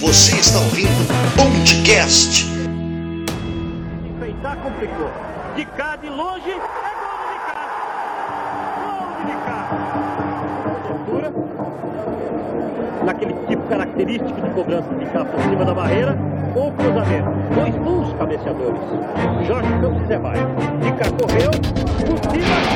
Você está ouvindo Podcast. Enfeitar complicou. De cá, de longe, é gol do Ricardo. Gol Ricardo. Cobertura. Naquele tipo característico de cobrança de cá por cima da barreira. Ou cruzamento. Dois bons cabeceadores. Jorge Campos Vai. De cá correu. Por cima.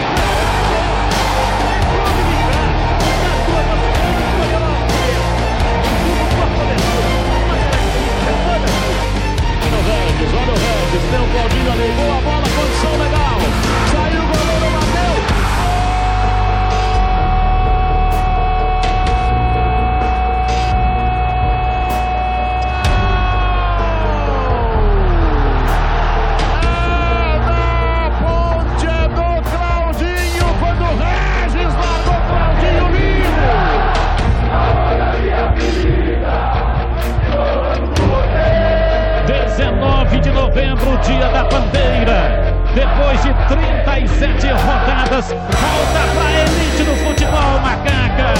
19 de novembro, dia da bandeira. Depois de 37 rodadas, volta para a elite do futebol macaca.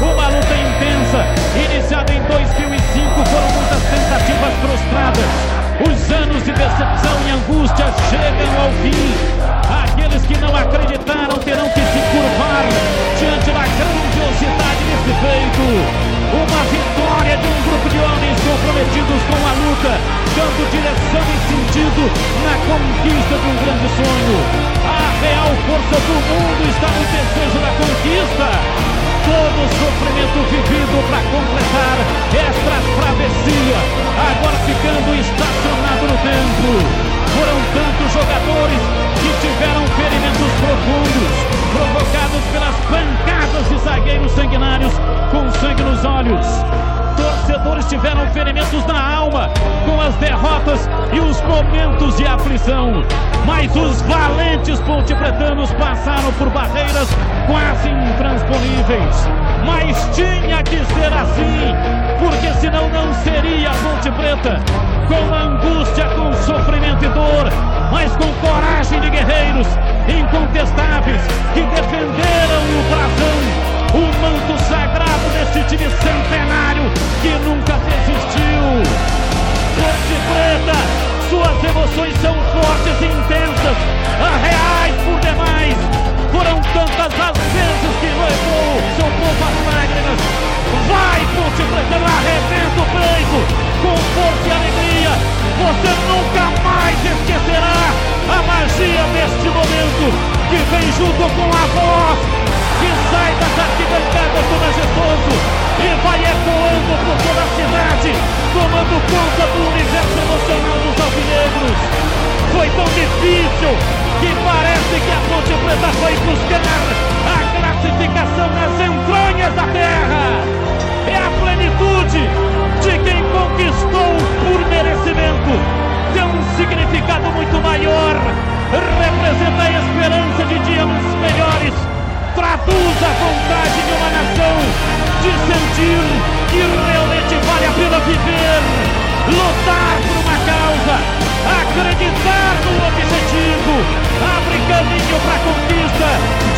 Uma luta intensa, iniciada em 2005, foram muitas tentativas frustradas. Os anos de decepção e angústia chegam ao fim. Aqueles que não acreditaram terão que na conquista de um grande sonho. A real força do mundo está no desejo da conquista. Todo sofrimento vivido para completar esta travessia, agora ficando estacionado no tempo. Foram tantos jogadores que tiveram ferimentos profundos, provocados pelas pancadas de zagueiros sanguinários com sangue nos olhos. Torcedores tiveram ferimentos na alma com as derrotas e os momentos de aflição. Mas os valentes pontepretanos passaram por barreiras quase intransponíveis. Mas tinha que ser assim, porque senão não seria a Ponte Preta. Com angústia, com sofrimento e dor, mas com coragem de guerreiros incontestáveis emoções são fortes e intensas, reais por demais. Foram tantas as vezes que levou povo às lágrimas. Vai, Ponte Preta, arrebenta o peito, com força e alegria. Você nunca mais esquecerá a magia deste momento que vem junto com a voz dias melhores traduz a vontade de uma nação de sentir que realmente vale a pena viver, lutar por uma causa, acreditar no objetivo, abre caminho para a conquista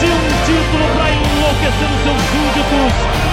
de um título para enlouquecer os seus súditos.